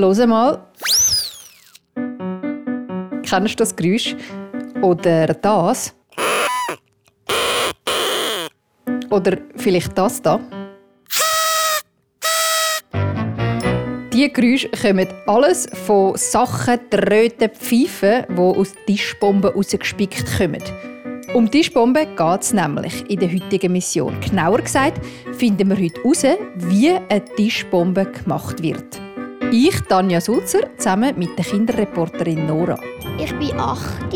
Hör mal. Kennst du das Geräusch? Oder das? Oder vielleicht das da? Diese Geräusche kommen alles von Sachen, Tröten, Pfeifen, die aus Tischbomben rausgespickt kommen. Um Tischbomben geht es nämlich in der heutigen Mission. Genauer gesagt finden wir heute heraus, wie eine Tischbombe gemacht wird. Ich, Tanja Sulzer, zusammen mit der Kinderreporterin Nora. Ich bin 8.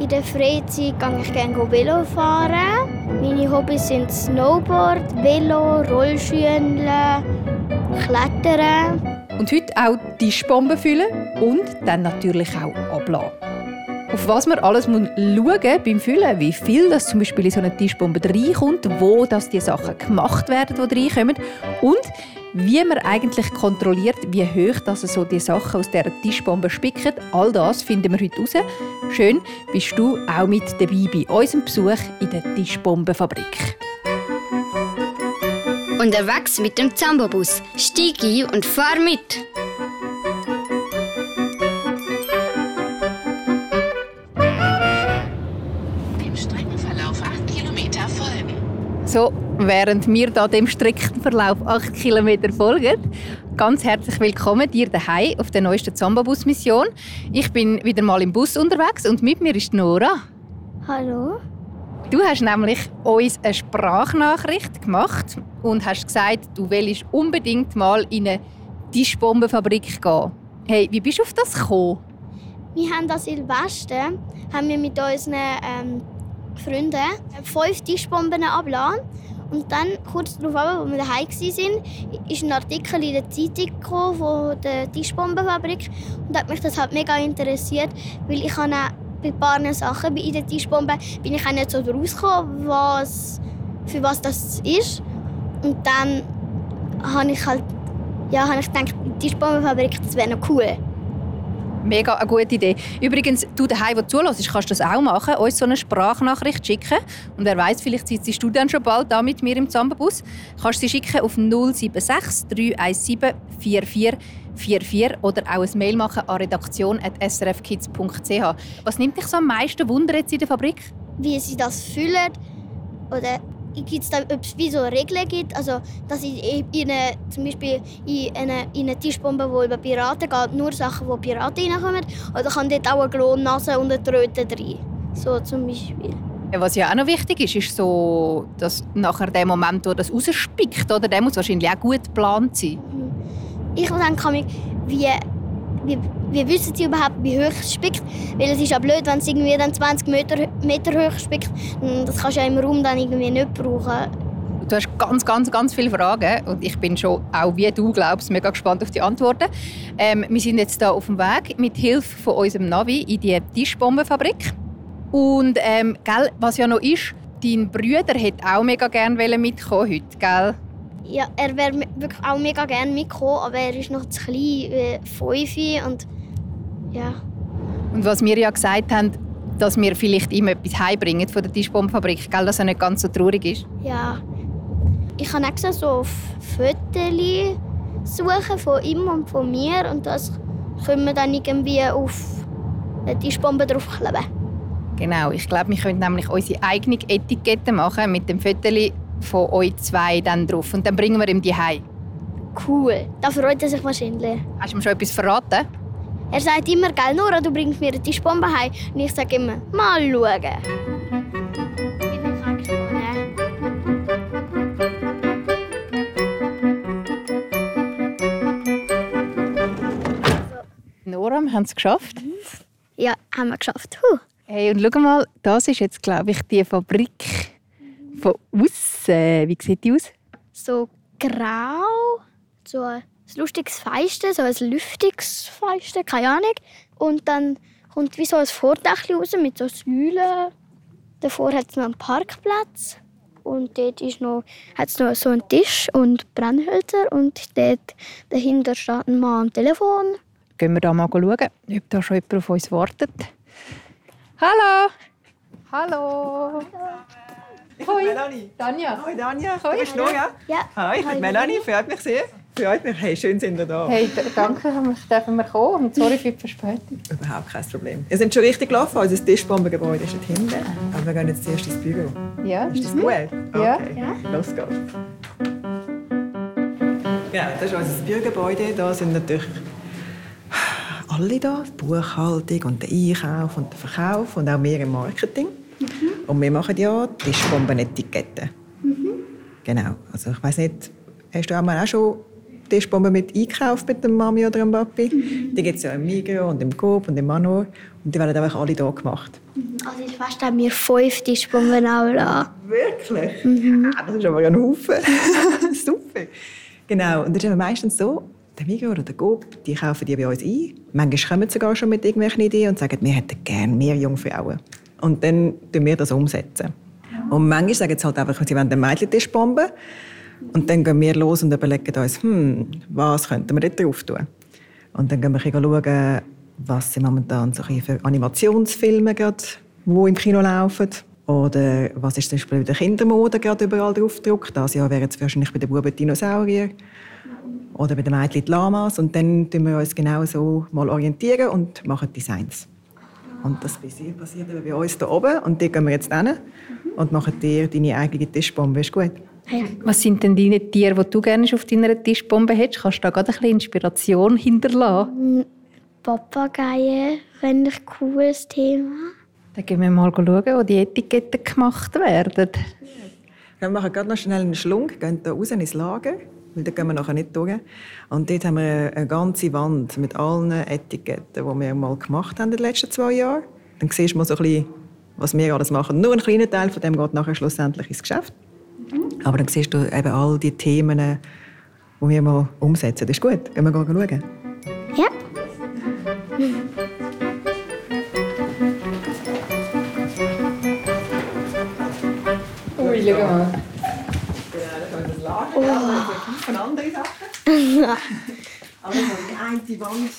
In der Freizeit gehe ich gerne Velo fahren. Meine Hobbys sind Snowboard, Velo, Rollschütteln, Klettern. Und heute auch Tischbomben füllen und dann natürlich auch abladen. Auf was man alles schauen muss beim Füllen, wie viel das zum Beispiel in so eine Tischbombe reinkommt, wo das die Sachen gemacht werden, die reinkommen und wie man eigentlich kontrolliert, wie hoch das so die Sachen aus dieser Tischbombe spicken. All das finden wir heute raus. Schön, bist du auch mit dabei bei unserem Besuch in der Tischbombenfabrik. Unterwegs mit dem Zambobus. Stieg ein und fahr mit. Während wir da dem Streckenverlauf 8 Kilometer folgen, ganz herzlich willkommen dir daheim auf der neuesten Zambabus-Mission. Ich bin wieder mal im Bus unterwegs und mit mir ist Nora. Hallo? Du hast nämlich uns eine Sprachnachricht gemacht und hast gesagt, du willst unbedingt mal in eine Tischbombenfabrik gehen. Hey, wie bist du auf das gekommen? Wir haben das Silvester haben wir mit unseren ähm, Freunden fünf Tischbomben abgeladen. Und dann, kurz darauf, als wir daheim waren, ist ein Artikel in der Zeitung gekommen von der Tischbombenfabrik. Und hat mich das halt mega interessiert, weil ich habe bei ein paar Sachen in der Tischbombe bin ich auch nicht so rausgekommen, was, für was das ist. Und dann habe ich halt, ja, habe ich gedacht, die Tischbombenfabrik, das wäre noch cool. Mega eine gute Idee. Übrigens, du daheim, wo du zuhörst, kannst du das auch machen, uns so eine Sprachnachricht schicken. Und wer weiß, vielleicht sitzt du dann schon bald da mit mir im Zambabus. Kannst sie schicken auf 076 317 4444 oder auch ein Mail machen an redaktion.srfkids.ch. Was nimmt dich so am meisten Wunder jetzt in der Fabrik? Wie sie das fühlen oder gibt es da wie so Regeln gibt, also dass in, in eine, zum Beispiel in eine, in eine Tischbombe, die über Piraten geht, nur Sachen, wo Piraten reinkommen, oder kann dort auch eine Glonnase und eine Tröte rein, so zum Beispiel. Was ja auch noch wichtig ist, ist so, dass nachher der Moment, wo das rausspickt, oder, der muss wahrscheinlich auch gut geplant sein. Ich denke wie, wie, wie wissen sie überhaupt, wie hoch es spickt? Weil es ist ja blöd, wenn es irgendwie dann 20 Meter, Meter hoch spickt. Das kannst du ja im Raum dann irgendwie nicht brauchen. Du hast ganz, ganz, ganz viele Fragen und ich bin schon, auch wie du glaubst, mega gespannt auf die Antworten. Ähm, wir sind jetzt hier auf dem Weg mit Hilfe von unserem Navi in die Tischbombenfabrik. Und ähm, gell, was ja noch ist, dein Bruder hätte auch mega gerne mitkommen heute, gell? Ja, er wäre wirklich auch mega gerne mitgekommen, aber er ist noch zu klein, wie fünf und ja. Und was wir ja gesagt haben, dass wir vielleicht ihm etwas heimbringen von der Tischbombenfabrik, gell, dass er nicht ganz so traurig ist. Ja. Ich habe extra so auf Fotos suchen von ihm und von mir und das können wir dann irgendwie auf die Tischbombe draufkleben. Genau, ich glaube, wir können nämlich unsere eigene Etikette machen mit dem Foto von euch zwei dann drauf und dann bringen wir ihm die heim. Cool, da freut er sich wahrscheinlich. Hast du ihm schon etwas verraten? Er sagt immer, gell, Nora, du bringst mir eine Tischbombe heim. Und ich sage immer, mal schauen. Nora, wir haben es geschafft. Ja, haben wir geschafft. Huh. Hey, und schau mal, das ist jetzt, glaube ich, die Fabrik von außen. Wie sieht die aus? So grau, so ein lustiges Feiste, so ein lüftiges Feiste, keine Ahnung. Und dann kommt wie so ein Vordach raus mit so Säulen. Davor hat es noch einen Parkplatz. Und dort ist noch, hat es noch so einen Tisch und Brennhölzer. Und dort dahinter steht ein Mann am Telefon. Gehen wir da mal schauen, ob da schon jemand auf uns wartet. Hallo! Hallo! Ich bin Melanie. Tanja. Hoi Tanja, Hoi. du bist Nora? Ja. Hi, ich bin Melanie, freut mich sehr. Freut mich. Hey, schön sind ihr da. Hey, danke, dürfen wir kommen und sorry für die Verspätung. Überhaupt kein Problem. Wir sind schon richtig gelaufen. Unser Tischbombengebäude ist dort hinten. Aber wir gehen jetzt zuerst ins Büro. Ja, Ist das gut? Ja. Okay. Los geht's. Ja, das ist unser Bürogebäude. Da sind natürlich alle da. Die Buchhaltung und der Einkauf und der Verkauf und auch wir im Marketing. Und wir machen ja Tischbombenetiketten. Genau. Also ich weiß nicht, hast du auch mal auch schon Tischbomben mit einkauft mit der Mami oder dem Papi? Die gibt es ja im Migros und im Coop und im Manor. Und die werden einfach alle hier gemacht. Also in Fest haben wir fünf Tischbomben abgelassen. Wirklich? Ah, das ist aber ein Haufen. Super. Genau. Und das ist meistens so, der Migros oder der Coop, die kaufen die bei uns ein. Manchmal kommen sie sogar schon mit irgendwelchen Ideen und sagen, wir hätten gerne mehr Jungfrauen. Und dann tun wir das umsetzen. Und manchmal sagen sie halt einfach, sie wollen eine Mädchentischbombe. Und dann gehen wir los und überlegen uns, hm, was könnten wir dort drauf tun? Und dann gehen wir schauen, was sind momentan so für Animationsfilme gerade, die im Kino laufen. Oder was ist zum Beispiel bei der Kindermode gerade überall draufgedruckt. Dieses Jahr wären es wahrscheinlich bei den Buben Dinosaurier. Oder bei den Mädchen Lamas. Und dann orientieren wir uns genau so mal orientieren und machen Designs. Und das passiert passiert eben bei uns hier oben. Und dort gehen wir jetzt hin und machen dir deine eigene Tischbombe. Ist gut? Was sind denn deine Tiere, die du gerne auf deiner Tischbombe hättest? Kannst du da gerade ein bisschen Inspiration hinterlassen? Papageien fände ich ein cooles Thema. Dann gehen wir mal schauen, wo die Etiketten gemacht werden. Wir machen gerade noch schnell einen Schlunk, gehen hier raus ins Lager, weil da gehen wir nachher nicht durch. Und dort haben wir eine ganze Wand mit allen Etiketten, die wir mal gemacht haben in den letzten zwei Jahren. Dann siehst du mal so ein bisschen, was wir alles machen. Nur ein kleiner Teil von dem geht nachher schlussendlich ins Geschäft. Aber dann siehst du eben all die Themen, die wir mal umsetzen. Das ist gut. Gehen wir schauen. Ja. Ui, schau mal. das Lager. Ja, von anderen Sachen. Aber so die eine Wand.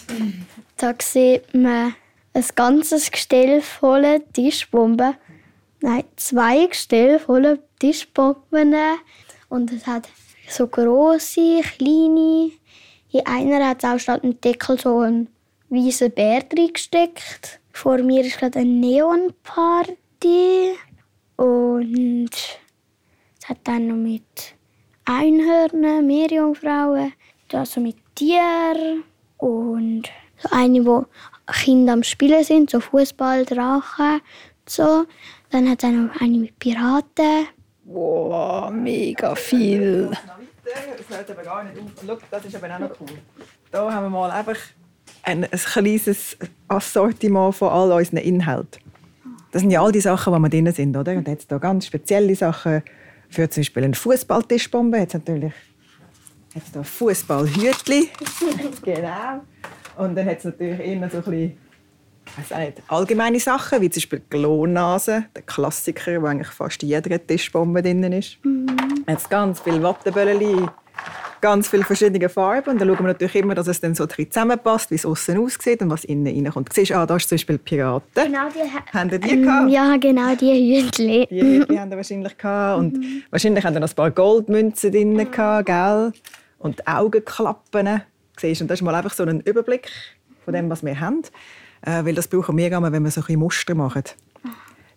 Da sieht man ein ganzes Gestell voller Tischbomben. Nein, zwei Gestell voller Tischbomben. Und es hat so große, kleine. In einer hat es auch statt einem Deckel so einen weißen Bär reingesteckt. Vor mir ist gerade eine Neonparty. Und es hat dann noch mit Einhörnern, Meerjungfrauen, also mit Tieren und so eine, wo Kinder am Spielen sind, so Fußball, Drachen, so. Dann hat es auch noch eine mit Piraten. Wow, mega viel. Das hört aber gar nicht auf. Schau, das ist aber auch noch cool. Hier haben wir mal einfach ein, ein kleines Assortiment von all unseren Inhalten. Das sind ja all die Sachen, die wir drin sind, oder? Und jetzt hier ganz spezielle Sachen für zum Beispiel eine Fußballtischbombe. Jetzt natürlich jetzt hier Fußballhütli. genau. Und dann hat es natürlich immer so ein bisschen auch nicht, allgemeine Sachen, wie zum Beispiel die Glonnase, der Klassiker, wo eigentlich fast jeder Tischbombe drin ist. Jetzt ganz viele Wattebällchen, ganz viele verschiedene Farben. Und dann schauen wir natürlich immer, dass es dann so drin zusammenpasst, wie es außen aussieht und was innen reinkommt. Du siehst, ah, da ist zum Beispiel Piraten. Genau, die Haben die die gehabt? Ja, genau, die Hütli. Die, die haben wir wahrscheinlich gehabt. Und wahrscheinlich haben da noch ein paar Goldmünzen drin gehabt, gell? Und Augenklappen. Siehst, und das ist mal einfach so ein Überblick von dem, was wir haben. Äh, weil das brauchen wir immer, wenn wir so ein Muster machen.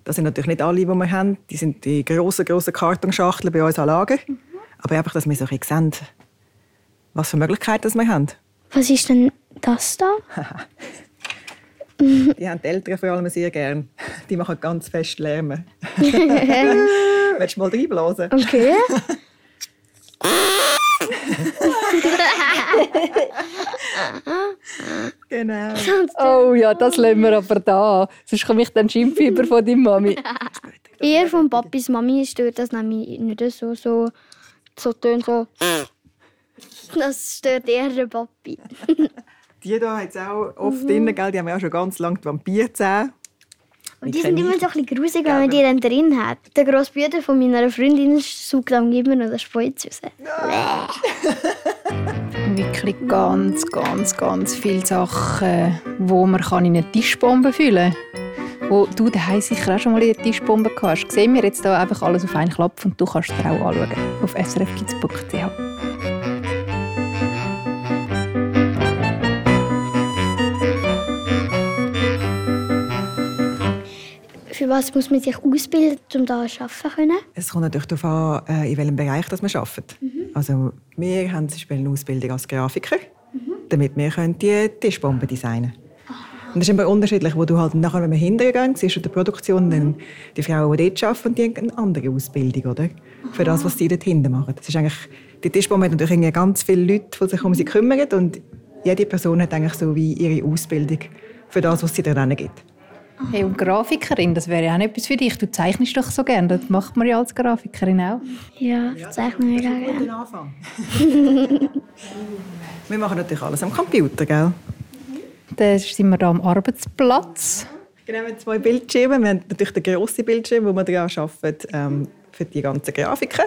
Das sind natürlich nicht alle, die wir haben. Die sind die grossen, grossen Kartonschachteln bei uns an Lager. Aber einfach, dass wir so ein bisschen sehen, was für Möglichkeiten wir haben. Was ist denn das da? Die haben die Eltern vor allem sehr gern. Die machen ganz fest Lärm. Willst du mal reinblasen? Okay. Genau. Oh ja, das lassen wir aber da. Sonst komme ich dann schimpfen über von deiner Mami. Ihr von Papis Mami stört das nämlich nicht so, so, so tönt so. Das stört eher den Papi. Die hier hat es auch oft drin, gell? die haben ja auch schon ganz lange die Vampirzähne. Und die sind immer so ein bisschen grusig, wenn man die dann drin hat. Der grosse Bruder von meiner Freundin saugt dann immer noch das Speiz raus wirklich ganz, ganz, ganz viele Sachen, wo man kann in eine Tischbombe füllen kann. Wo du daheim sicher auch schon mal in der Tischbombe hast. Sehen wir jetzt hier einfach alles auf einen Klapp und du kannst es auch anschauen. Auf srfkids.ch. für was muss man sich ausbilden, um da arbeiten zu können? Es kommt natürlich darauf an, äh, in welchem Bereich man arbeitet. Mhm. Also wir haben zum Beispiel eine Ausbildung als Grafiker, damit wir können die Tischbomben designen und das ist immer unterschiedlich, wo du halt nachher, wenn wir hintergehen, siehst du in der Produktion, dann die Frauen, die dort arbeiten, die haben eine andere Ausbildung, oder? Für das, was sie dort hinten machen. Das ist eigentlich, die Tischbombe hat natürlich ganz viele Leute, die sich um sie kümmern und jede Person hat eigentlich so wie ihre Ausbildung für das, was sie dort gibt. Hey, und Grafikerin, das wäre ja auch etwas für dich. Du zeichnest doch so gerne. Das macht man ja als Grafikerin auch. Ja, ich zeichne mega gerne. Guten Anfang. wir machen natürlich alles am Computer, gell? Dann sind wir da am Arbeitsplatz. Genau, wir haben zwei Bildschirme. Wir haben natürlich den grossen Bildschirm, wo wir daran arbeiten, ähm, für die ganzen Grafiken.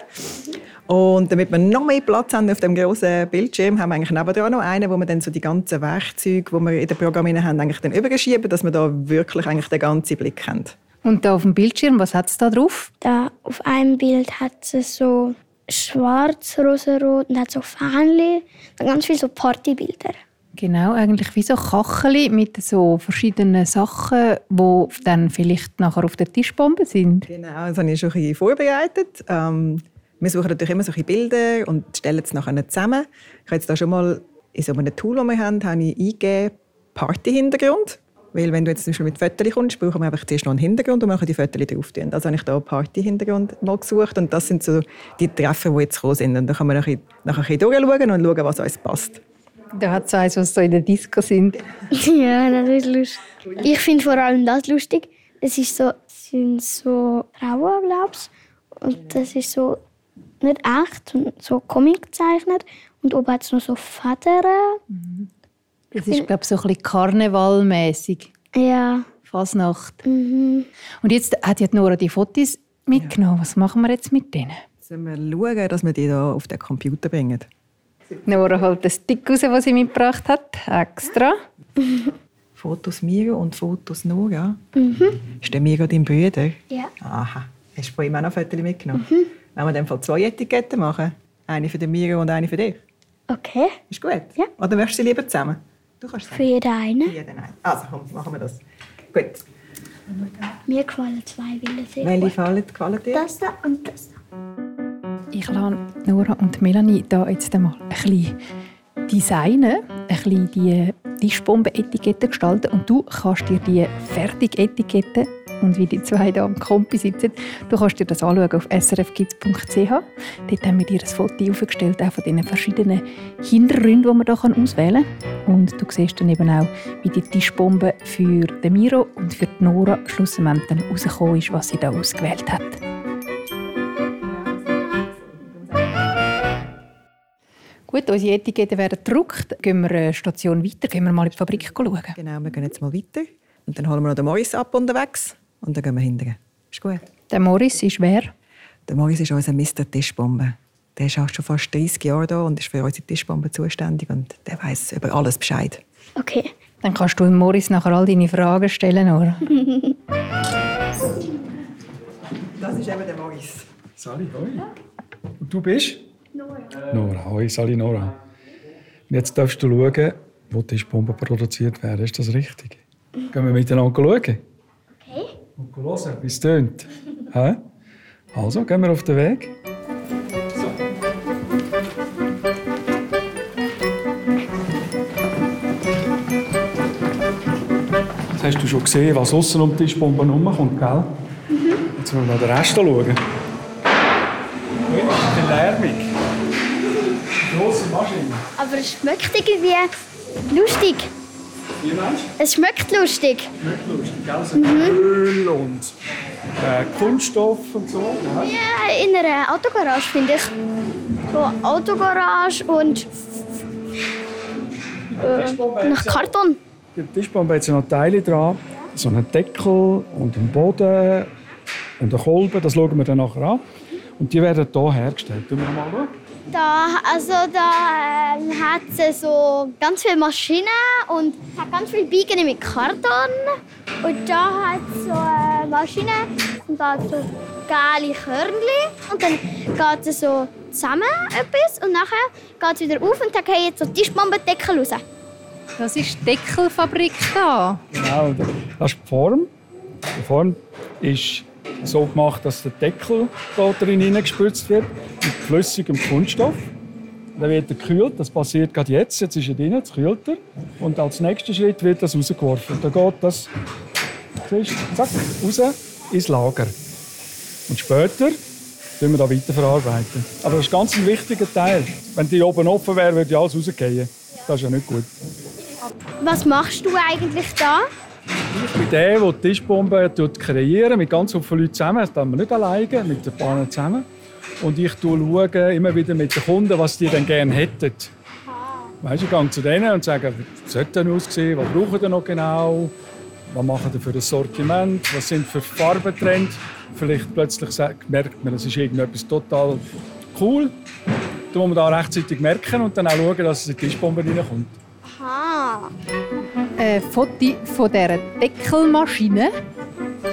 Und damit wir noch mehr Platz haben auf dem grossen Bildschirm, haben wir eigentlich nebenan noch einen, wo wir dann so die ganzen Werkzeuge, die wir in dem Programm haben, eigentlich dann überschieben, dass wir da wirklich eigentlich den ganzen Blick haben. Und da auf dem Bildschirm, was hat es da drauf? Da auf einem Bild hat es so schwarz, rosa-rot und hat so Fähnchen. Dann ganz viele so Partybilder. Genau, eigentlich wie so Kacheli mit so verschiedenen Sachen, die dann vielleicht nachher auf der Tischbombe sind. Genau, das habe ich schon ein bisschen vorbereitet. Ähm, wir suchen natürlich immer solche Bilder und stellen es nachher zusammen. Ich habe jetzt da schon mal in so einem Tool, das wir haben, habe ich eingegeben, Party-Hintergrund. Weil wenn du jetzt zum Beispiel mit Fotos kommst, brauchen wir einfach zuerst noch einen Hintergrund und wir können die Fotos drauf tun. Also habe ich da einen Party-Hintergrund mal gesucht und das sind so die Treffer, die jetzt gekommen sind. Und dann kann man nachher, nachher durchschauen und schauen, was uns passt. Da hat es eins, was so in der Disco sind. ja, das ist lustig. Ich finde vor allem das lustig. Es ist so, es sind so Frauen, glaube ich. Und das ist so nicht echt, und so Comic gezeichnet. Und oben hat es noch so Federn. Das ist, glaube ich, so ein bisschen karnevalmäßig. Ja. Fasnacht. Mhm. Und jetzt hat ja die Nora die Fotos mitgenommen. Was machen wir jetzt mit denen? Müssen wir schauen, dass wir die hier auf den Computer bringen. Nora holt den Stick raus, den sie mitgebracht hat. Extra. Fotos Miro und Fotos Nora. Ist der Miro dein Bruder? Ja. Aha. Hast du von ihm auch noch Fotos mitgenommen? Wenn wir in dem Fall zwei Etiketten machen, eine für den Miro und eine für dich. Okay. Ist gut? Ja. Oder möchtest du sie lieber zusammen? Du kannst Für jeden einen. Für jeden einen. Also komm, machen wir das. Gut. Mir gefallen zwei Bilder sehr Welche gut. gefallen dir? Das da und das da. Ich lasse Nora und Melanie da jetzt einmal ein bisschen designen, ein bisschen die Tischbomben-Etiketten gestalten und du kannst dir die fertige Etikette und wie die zwei hier am Kompi sitzen, du kannst dir das anschauen auf srfkids.ch. Dort haben wir dir ein Foto aufgestellt, auch von diesen verschiedenen Hintergründen, die man hier auswählen kann. Und du siehst dann eben auch, wie die Tischbombe für den Miro und für die Nora schlussendlich dann rausgekommen ist, was sie da ausgewählt hat. Gut, unsere Etiketten werden gedruckt. Gehen wir eine Station weiter, gehen wir mal in die Fabrik schauen. Genau, wir gehen jetzt mal weiter. Und dann holen wir noch den Morris ab unterwegs. Und dann gehen wir hinterher. Ist gut. Der Morris ist wer? Der Morris ist unser Mr. Tischbombe. Der ist auch schon fast 30 Jahre da und ist für unsere Tischbombe zuständig. Und der weiß über alles Bescheid. Okay. Dann kannst du dem Morris nachher all deine Fragen stellen, oder? Das ist eben der Morris. Sali, hoi. Und du bist? Nora. Nora, hoi, Sali Nora. Und jetzt darfst du schauen, wo die Tischbomben produziert werden. Ist das richtig? Gehen wir miteinander schauen? Okay. Und hören, wie es tönt. Also, gehen wir auf den Weg. Jetzt hast du schon gesehen, was außen um die Tischbomben herumkommt, gell? Jetzt müssen wir den Rest schauen. Richtig lärmig. Maschine. Aber es schmeckt irgendwie lustig. Wie meinst du? Es schmeckt lustig. Schmeckt lustig, gell? So Öl und äh, Kunststoff und so. Ja. Ja, in einer Autogarage finde ich. So Autogarage und äh, nach Karton. Die Tischbombe hat noch Teile dran. So einen Deckel und einen Boden und einen Kolben. Das schauen wir dann nachher an. Und die werden hier hergestellt. Schauen wir mal schauen. Da, also da ähm, hat sie so ganz viele Maschinen und hat ganz viele Biegen mit Karton. Und da hat so eine Maschine und da hat so geile Körnchen. Und dann geht es so zusammen etwas und nachher geht es wieder auf und dann gehen so Tischbombendeckel raus. Das ist die Deckelfabrik da. Genau, das ist die Form. Die Form ist so gemacht, dass der Deckel da drin hineingespritzt wird mit flüssigem Kunststoff. Dann wird er gekühlt, das passiert gerade jetzt. Jetzt ist er drin, jetzt kühlt er. Und als nächster Schritt wird das rausgeworfen. Dann geht das siehst, zack, raus ins Lager. Und später tun wir da weiterverarbeiten. Aber das ist ganz ein wichtiger Teil. Wenn die oben offen wäre, würde ja alles rausgehen. Das ist ja nicht gut. Was machst du eigentlich da? Ich bin der, der die Tischbombe kreieren mit ganz vielen Leuten zusammen. Das tun wir nicht alleine, mit den Bahnen zusammen. Und ich schaue immer wieder mit den Kunden, was die denn gerne hätten. Weißt, ich gehe zu denen und sage, wie sollte denn aussehen, was brauchen die noch genau, was machen die für ein Sortiment, was sind für Farbentrends. Vielleicht plötzlich merkt man, es ist irgendetwas total cool. Da muss man da rechtzeitig merken und dann auch schauen, dass es in die Tischbombe reinkommt. Aha. Ein Foto von dieser Deckelmaschine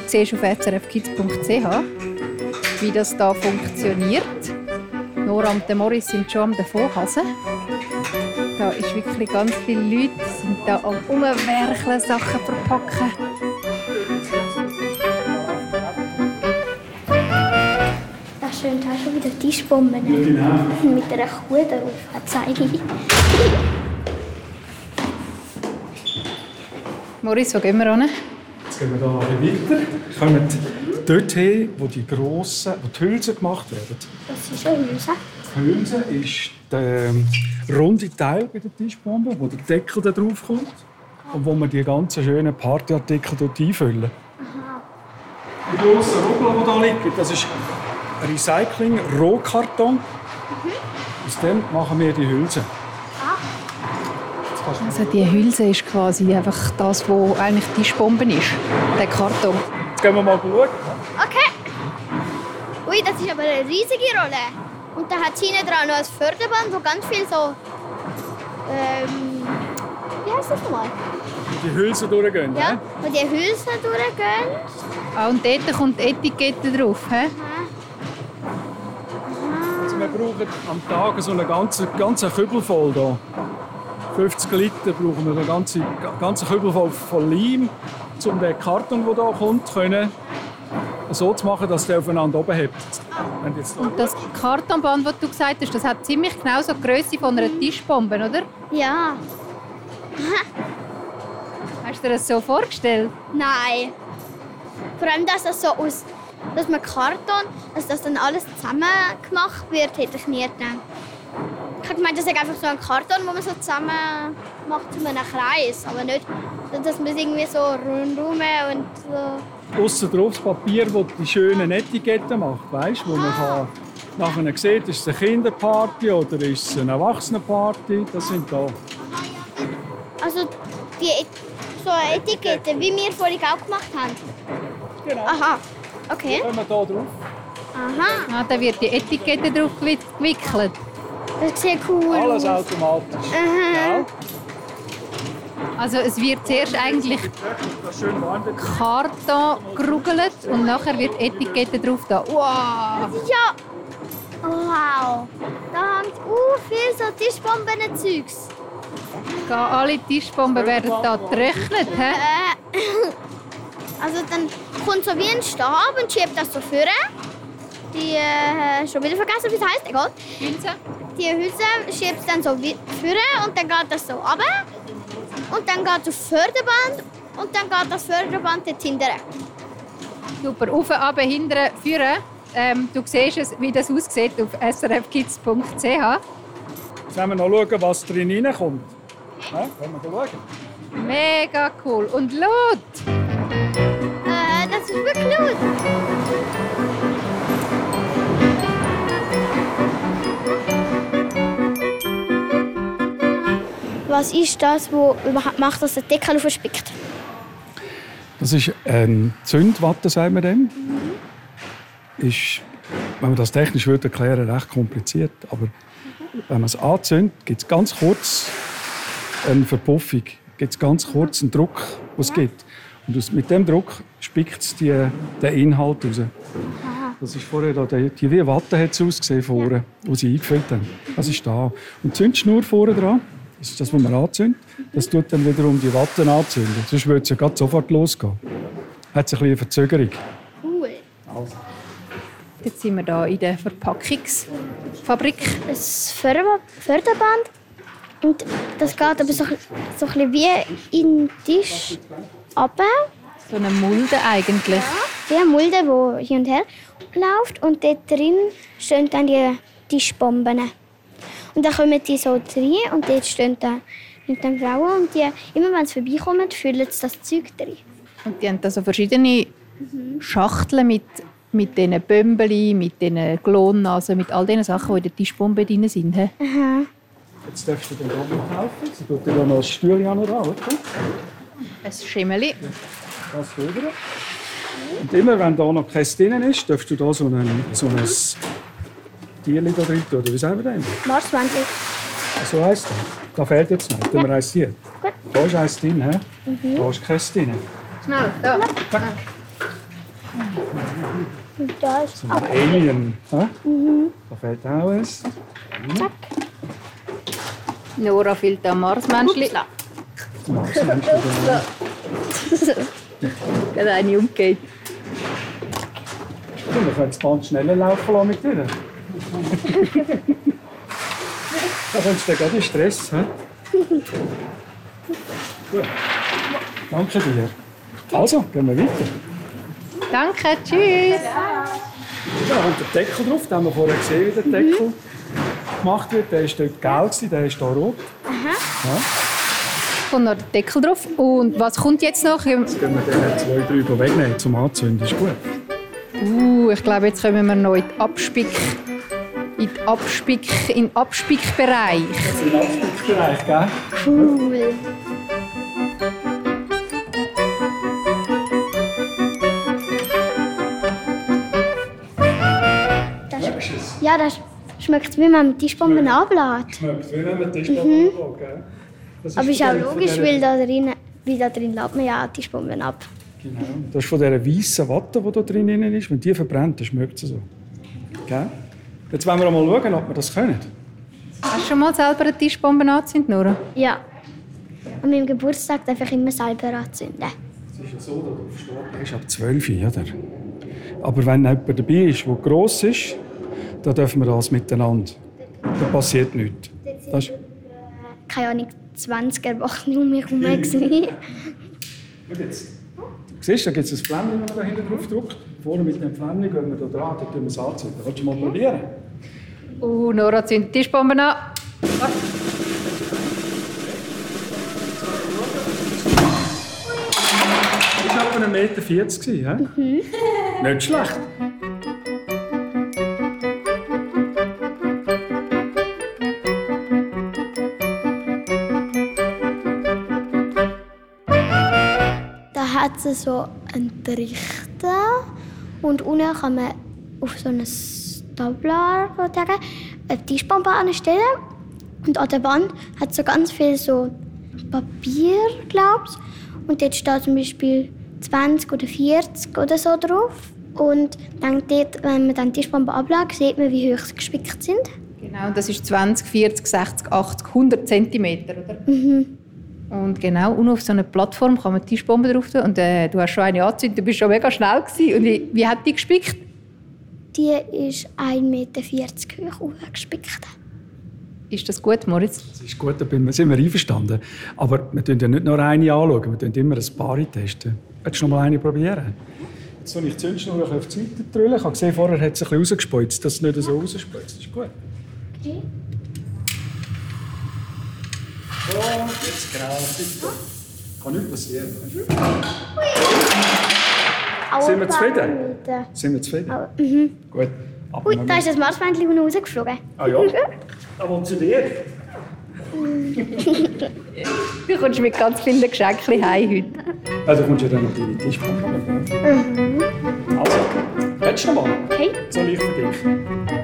siehst du auf srfkids.ch, wie das da funktioniert. Nora und Morris sind schon am Davonhasen. Da ist wirklich ganz viele Leute, sind da am Umwerkeln, Sachen verpacken. Das ist schön, da du wieder Tischbomben. Mit einer Kuh drauf, zeige ich. Morris, wo gehen wir hin? Jetzt gehen wir hier ein bisschen weiter. Kommen dort hin, wo die grossen, wo die Hülsen gemacht werden. Das ist eine Hülse. Die Hülse ist der ähm, runde Teil bei der Tischbombe, wo der Deckel da drauf kommt und wo man die ganzen schönen Partyartikel dort einfüllen. Die grossen Rubbel, die da liegen, das ist Recycling-Rohkarton. Aus dem machen wir die Hülse. Also die Hülse ist quasi einfach das, wo eigentlich die Tischbombe ist. Der Karton. Jetzt gehen wir mal schauen. Okay. Ui, das ist aber eine riesige Rolle. Und da hat es hinten dran noch ein Förderband, wo ganz viel so. Ähm, wie heißt das nochmal? Die Hülse durchgehen. Ja, ne? wo die Hülse durchgehen. Ah, und dort kommt die Etikette drauf. He? Also wir brauchen am Tag so einen ganzen, ganzen Kübel voll. Hier. 50 Liter brauchen wir einen ganzen, ganzen Kübel voll von Leim, um den Karton, der hier kommt, können, so zu machen, dass der aufeinander oben hebt. Und das Kartonband, das du gesagt hast, das hat ziemlich genau so die Größe von einer Tischbombe, oder? Ja. Hast du dir das so vorgestellt? Nein. Vor allem, dass das so aus. dass man Karton, dass das dann alles zusammen gemacht wird, hätte ich nie gedacht. Ich habe gemeint, das ist einfach so ein Karton, wo man so zusammen macht zu einem Kreis. Aber nicht, dass man es irgendwie so rundherum und so. Aussen drauf das Papier, das die schönen Etiketten macht, weißt, wo man kann nachher sieht, ist es eine Kinderparty oder ist es eine Erwachsenenparty. Das sind da. Also die Et so eine Etikette, wie wir vorhin auch gemacht haben. Genau. Aha. Okay. Kommen wir da drauf. Aha. Ah, da wird die Etikette drauf gewi- gewickelt. Das sieht cool Alles aus. automatisch. Aha. Ja. Also es wird zuerst eigentlich ist. Karton gerugelt und nachher wird die Etikette drauf da. Wow! Ja. Wow. Da hängt uh, viel so Tischbomben-Zeugs. Alle Tischbomben werden da getrocknet. He? Äh, also dann kommt so wie ein Stab und schiebt das so vor. Die, äh, schon wieder vergessen, wie es heißt, egal. Hülse? Die Hülse schiebt dann so wie vor und dann geht das so runter. Und dann geht es auf Förderband und dann geht das Förderband dort hinten. Super. Auf, runter, hinten, führen. Ähm, du siehst, es, wie das aussieht auf srfkids.ch. Jetzt wollen wir noch schauen, was drin reinkommt. Ja, können wir da schauen? Mega cool. Und laut! Äh, das ist wirklich laut. Was ist das, was macht, dass der Deckel verspickt? Das ist ein Zündwatte, sagen wir dem. Ist, wenn man das technisch würde erklären, recht kompliziert. Aber wenn man es anzündet, gibt es ganz kurz eine Verpuffung. Gibt es ganz kurz einen Druck, den es gibt. Und mit dem Druck spickt es die, den Inhalt raus. Das ist vorher da, die, die wie Watte hat es ausgesehen vorne, wo sie eingefüllt haben. Das ist da. Und die Zündschnur vorne dran, das ist das, was man anzündet, das tut dann wiederum die Watte anzünden. Sonst würde es ja sofort losgehen. hat es ein bisschen eine Verzögerung. Cool. Jetzt sind wir hier in der Verpackungsfabrik. Ein Förder Förderband. Und das geht aber so, ein- so ein bisschen wie in den Tisch runter. So eine Mulde eigentlich. Wie eine Mulde, die hin und her läuft. Und dort drin stehen dann die Tischbomben. Und dann kommen die so rein und dort stehen dann, dann Frauen. Und die, immer wenn sie vorbeikommen, füllen sie das Zeug drin. Und die haben da so verschiedene Schachteln mit, mit diesen Bömbeli, mit diesen Klonnasen, mit all diesen Sachen, die in der Tischbombe drin sind. hä? Jetzt darfst du den Gabel kaufen. Sie tut dir da noch ein Stühle an oder oder? Ein Schimmeli. Das rüber. Und immer wenn da noch kein drin ist, darfst du da so ein, so ein Tierli da drin tun. Oder wie sagen wir das? Marswändchen. So heisst das. Da fehlt jetzt noch. Tun wir eins hier. Gut. Da ist eins drin. He? Da ist keins drin. Schnell, da. Und da ist So ein Alien. He? Da fehlt auch eins. Nora füllt da Marsmenschli. Das Mensch wieder. Gerade eine umgeht. Und wir können es ganz schnell laufen lassen mit dir. Da kommst du gerade in Stress. He? Gut. Danke dir. Also, gehen wir weiter. Danke, tschüss. Da kommt der Deckel drauf, den haben wir vorher gesehen, wie der Deckel gemacht wird. Der war dort gelb, der ist hier rot. Kommt noch der Deckel drauf. Und was kommt jetzt noch? Jetzt können wir den zwei, drei wegnehmen zum Anzünden. Ist gut. Uh, ich glaube, jetzt kommen wir noch in den Abspick... In den Abspick... In den Abspickbereich. Im Abspickbereich, gell? cool. Das, ja, das schmeckt wie wenn man Tischbomben ablädt. Schmeckt, wie wenn man Tischbomben mhm. gell? Das Aber ist auch logisch, weil da drin, weil da drin lädt man ja auch Tischbomben ab. Genau. Das ist von dieser weißen Watte, die da drin ist. Wenn die verbrennt, dann schmeckt es so. Gell? Jetzt wollen wir mal schauen, ob wir das können. Hast du schon mal selber eine Tischbombe angezündet, Nora? Ja. An meinem Geburtstag darf ich immer selber anzünden. Es ist ja so, da drauf steht, er ist ab 12 Uhr, oder? Aber wenn jemand dabei ist, der gross ist, dann dürfen wir das miteinander. Da passiert nichts. Das ist, Keine Ahnung, 20 Erwachsene um mich herum. Schau jetzt. Du siehst, da gibt es ein Flämmchen, das man da hinten drauf drückt. Vorne mit dem Flämmchen gehen wir da dran, dann tun wir es anzünden. Willst du mal probieren? Uh, Nora zündet die Tischbombe an. Das war etwa 1,40 Meter. gewesen, hä? Nicht schlecht. Da hat es so einen Trichter und unten kann man auf so ein Tablar eine Tischbombe anstellen. Und an der Wand hat es so ganz viel so Papier, glaube ich. Und dort steht zum Beispiel 20 oder 40 oder so drauf. Und dann dort, wenn man dann die Tischbombe ablässt, sieht man, wie hoch sie gespickt sind. Genau, das ist 20, 40, 60, 80, 100 cm, oder? Und genau, und auf so einer Plattform kann man die Tischbombe drauf tun. Und äh, du hast schon eine angezündet, du bist schon mega schnell gewesen. Und wie, wie hat die gespickt? Die ist 1,40 Meter hoch gespickt. Ist das gut, Moritz? Das ist gut, da bin- sind wir einverstanden. Aber wir tun ja nicht nur eine anschauen, wir tun immer ein paar testen. Willst du noch mal eine probieren? Jetzt soll ich die Zündschnur ein bisschen auf die Seite drüllen. Ich habe gesehen, vorher hat es ein bisschen rausgespeuzt, dass es nicht so rausspeuzt. Das ist gut. So, jetzt genau. Kann nichts passieren. Sind wir zufrieden? Sind wir zufrieden? Mhm. Gut. Aber Ui, da ist das Marsmännchen unten rausgeflogen. Ah ja? Da will zu dir. Du kommst mit ganz vielen Geschenken heim heute. Also kommst du dann noch deine Tischbombe mhm. Also, willst du noch mal? Okay. Soll ich für dich?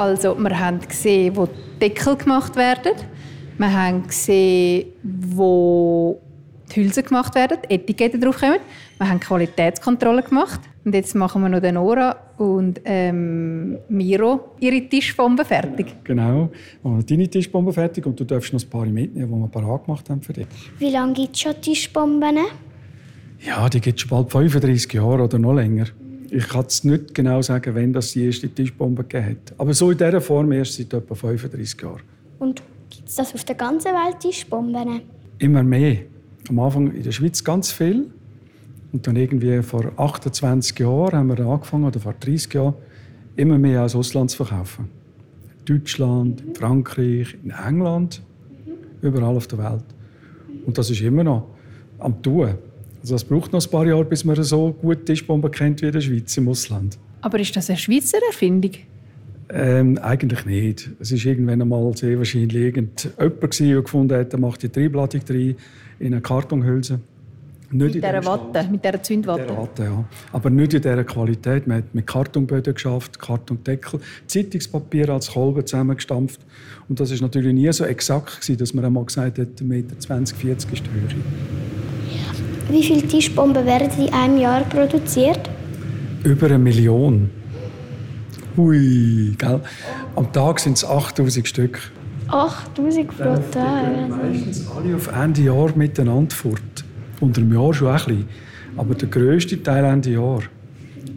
Also, wir haben gesehen, wo die Deckel gemacht werden. Wir haben gesehen, wo die Hülsen gemacht werden, die Etiketten draufkommen. Wir haben Qualitätskontrolle gemacht. Und jetzt machen wir noch den Nora und ähm, Miro ihre Tischbombe fertig. Genau. Wir haben deine Tischbombe fertig und du darfst noch ein paar mitnehmen, die wir parat gemacht haben für dich. Wie lange gibt es schon Tischbomben? Ja, die gibt es schon bald 35 Jahre oder noch länger. Ich kann es nicht genau sagen, wann das die erste Tischbombe gegeben hat. Aber so in dieser Form erst seit etwa 35 Jahren. Und gibt es das auf der ganzen Welt, Tischbomben? Immer mehr. Am Anfang in der Schweiz ganz viel. Und dann irgendwie vor 28 Jahren haben wir angefangen, oder vor 30 Jahren, immer mehr aus Ausland zu verkaufen. In Deutschland, in Frankreich, in England, überall auf der Welt. Und das ist immer noch am Tun. Also es braucht noch ein paar Jahre, bis man so gut Tischbomben kennt wie in der Schweiz im Ausland. Aber ist das eine Schweizer Erfindung? Ähm, eigentlich nicht. Es ist irgendwann einmal sehr wahrscheinlich irgendjemand, gewesen, der gefunden hat, er macht die Dreiblattung rein in eine Kartonhülse. Nicht mit dieser Watte, mit dieser Zündwatte? Mit dieser Watte, ja. Aber nicht in dieser Qualität. Man hat mit Kartonböden geschafft, Kartondeckel, Zeitungspapier als Kolben zusammengestampft. Und das ist natürlich nie so exakt gewesen, dass man einmal gesagt hat, 1,20 Meter, 40 ist die Höhe. Wie viele Tischbomben werden in einem Jahr produziert? Über eine Million. Hui, gell? Am Tag sind es 8000 Stück. 8000 pro Tag? Meistens alle auf Ende Jahr miteinander fort. Unter dem Jahr schon ein bisschen. Aber der grösste Teil Ende Jahr.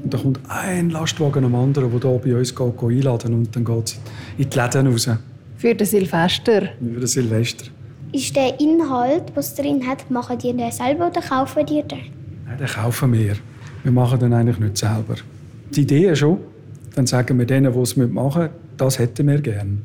Und da kommt ein Lastwagen am anderen, der hier bei uns geht einladen und dann geht es in die Läden raus. Für den Silvester? Für den Silvester. Ist der Inhalt, was drin hat, machen die den selber oder kaufen die den? Nein, den kaufen wir. Wir machen den eigentlich nicht selber. Die Idee schon. Dann sagen wir denen, die es machen das hätten wir gerne.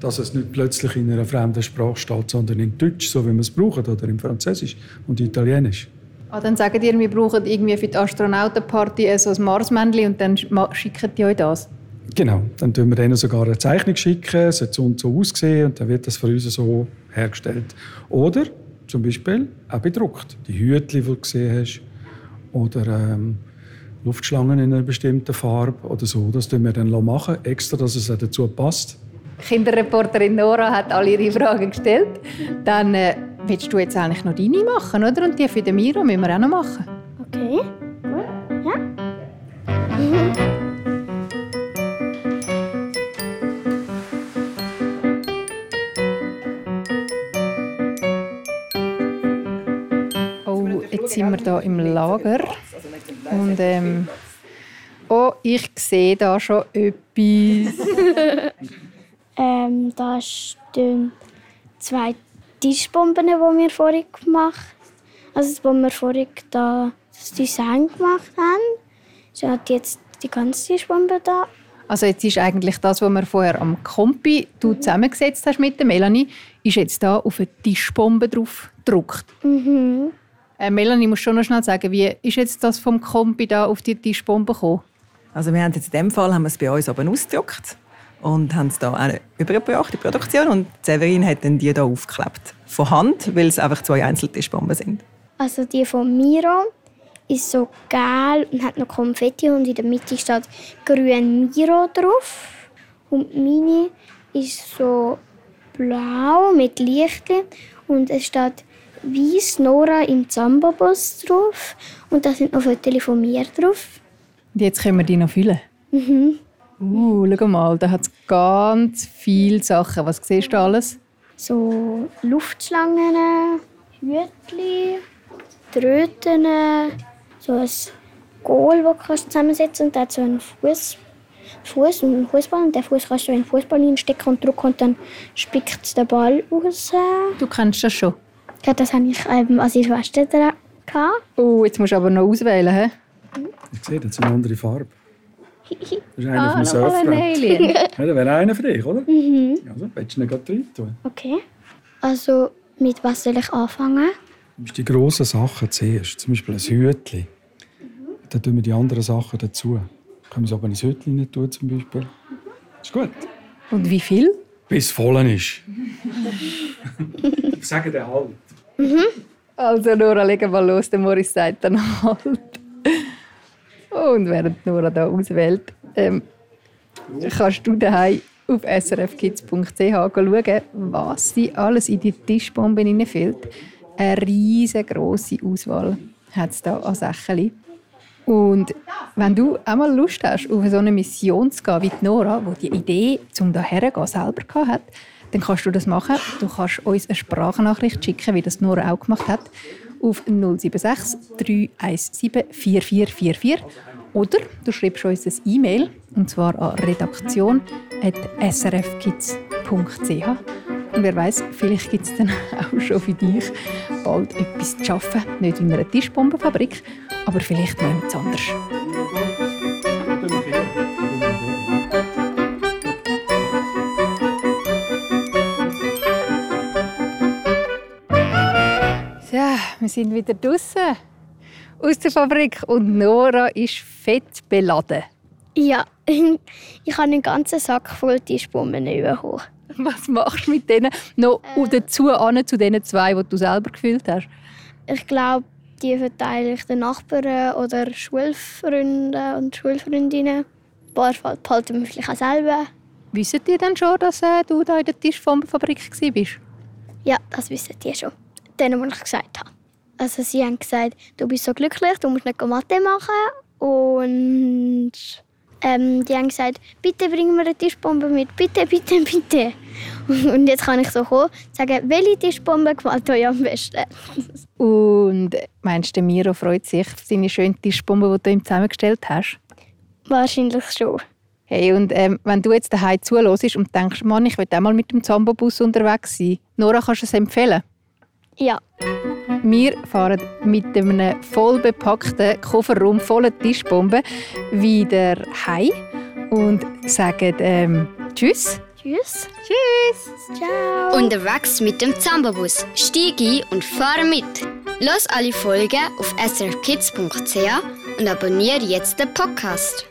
Dass es nicht plötzlich in einer fremden Sprache steht, sondern in Deutsch, so wie wir es brauchen, oder in Französisch und Italienisch. Ah, dann sagen die, wir brauchen irgendwie für die Astronautenparty so ein Marsmännchen und dann schicken die euch das? Genau, dann schicken wir denen sogar eine Zeichnung, schicken, es hat so und so aussehen und dann wird das für uns so hergestellt. Oder zum Beispiel auch bedruckt. Die Hütchen, die du gesehen hast, oder ähm, Luftschlangen in einer bestimmten Farbe oder so. Das machen wir dann machen, extra, dass es dazu passt. Kinderreporterin Nora hat alle ihre Fragen gestellt. Dann äh, willst du jetzt eigentlich noch deine machen, oder? Und die für den Miro müssen wir auch noch machen. Okay, gut. Ja. jetzt sind wir hier im Lager. Und ähm, oh, ich sehe da schon etwas. ähm, da stehen zwei Tischbomben, die wir vorhin gemacht haben. Also, wo wir vorhin da das Design gemacht haben. Schaut jetzt die ganze Tischbombe da. Also jetzt ist eigentlich das, was wir vorher am Kompi du zusammengesetzt hast mit der Melanie, ist jetzt da auf eine Tischbombe drauf gedruckt. Mhm. Äh, Melanie, muss schon noch schnell sagen, wie ist jetzt das vom Kompi da auf die Tischbombe gekommen? Also wir haben jetzt in dem Fall haben wir es bei uns oben ausgedruckt und haben es da auch übergebracht, die Produktion. Und Severin hat dann die hier aufgeklebt. Von Hand, weil es einfach zwei Einzeltischbomben sind. Also die von Miro ist so gelb und hat noch Konfetti und in der Mitte steht grün Miro drauf. Und meine ist so blau mit Lichtchen und es steht weiß Nora im Zambabus drauf und da sind noch Fotos von mir drauf. Und jetzt können wir die noch füllen. Mhm. Uh, schau mal, da hat es ganz viele Sachen. Was siehst du alles? So Luftschlangen, Hütchen, Tröten, so ein Goal, das du zusammensetzen kannst. Und da so einen Fuß, Fuß und einen Fußball. Und den Fuß kannst du in den Fußball hineinstecken und drücken und dann spickt der Ball raus. Du kennst das schon? Ja, das hatte ich ähm, als Silvester dran. Oh, jetzt musst du aber noch auswählen. He? Ich sehe, das ist eine andere Farbe. Das ist einer ah, vom Surfbrett. ja, das wäre einer für dich, oder? Mhm. Also, willst du ihn gerade rein tun? Okay. Also, mit was soll ich anfangen? Du musst die grossen Sachen zuerst. Zum Beispiel ein Hütchen. Dann tun wir die anderen Sachen dazu. Können wir es aber ins Hütchen nicht tun, zum Beispiel. Ist gut. Und wie viel? Bis es voll ist. ich sage dir halt. Mhm. Also Nora, legen wir los. Der Morris sagt dann halt. Und während Nora da auswählt, ähm, kannst du daheim auf srfkids.ch schauen, was sie alles in die Tischbomben hineinfällt. Eine riesengroße Auswahl hat es da an Sachen. Und wenn du einmal Lust hast, auf so eine Mission zu gehen wie die Nora, die die Idee, um daher zu selber hatte, dann kannst du das machen. Du kannst uns eine Sprachnachricht schicken, wie das Nora auch gemacht hat, auf 076 317 4444 oder du schreibst uns ein E-Mail, und zwar an redaktion.srfkids.ch. Und wer weiß, vielleicht gibt es dann auch schon für dich bald etwas zu arbeiten. Nicht in einer Tischbombenfabrik, aber vielleicht noch etwas anderes. Wir sind wieder draußen aus der Fabrik und Nora ist fett beladen. Ja, ich habe einen ganzen Sack voll Tischbomben bekommen. Was machst du mit denen? Noch äh. dazu an zu den zwei, die du selber gefüllt hast? Ich glaube, die verteile ich den Nachbarn oder Schulfreunden und Schulfreundinnen. Ein paar behalten wir vielleicht auch selber. Wissen die denn schon, dass äh, du da in der Tischbombenfabrik warst? Ja, das wissen die schon. Denen, die ich gesagt habe. Also sie haben gesagt, du bist so glücklich, du musst nicht Mathe machen. Und ähm, die haben gesagt, bitte bring mir eine Tischbombe mit, bitte, bitte, bitte. Und jetzt kann ich so kommen und sagen, welche Tischbombe gefällt euch am besten? Und meinst du, Miro freut sich auf seine schöne Tischbombe, die du ihm zusammengestellt hast? Wahrscheinlich schon. Hey, und ähm, wenn du jetzt daheim zuhörst und denkst, Mann, ich will auch mal mit dem Zambo-Bus unterwegs sein, Nora, kannst du es empfehlen? Ja. Wir fahren mit einem voll bepackten Kofferraum voller Tischbomben wieder heim und sagen ähm, Tschüss. Tschüss. Tschüss. Ciao. Unterwegs mit dem Zambabus. Stieg ein und fahre mit. Los alle Folgen auf srkids.ch und abonniere jetzt den Podcast.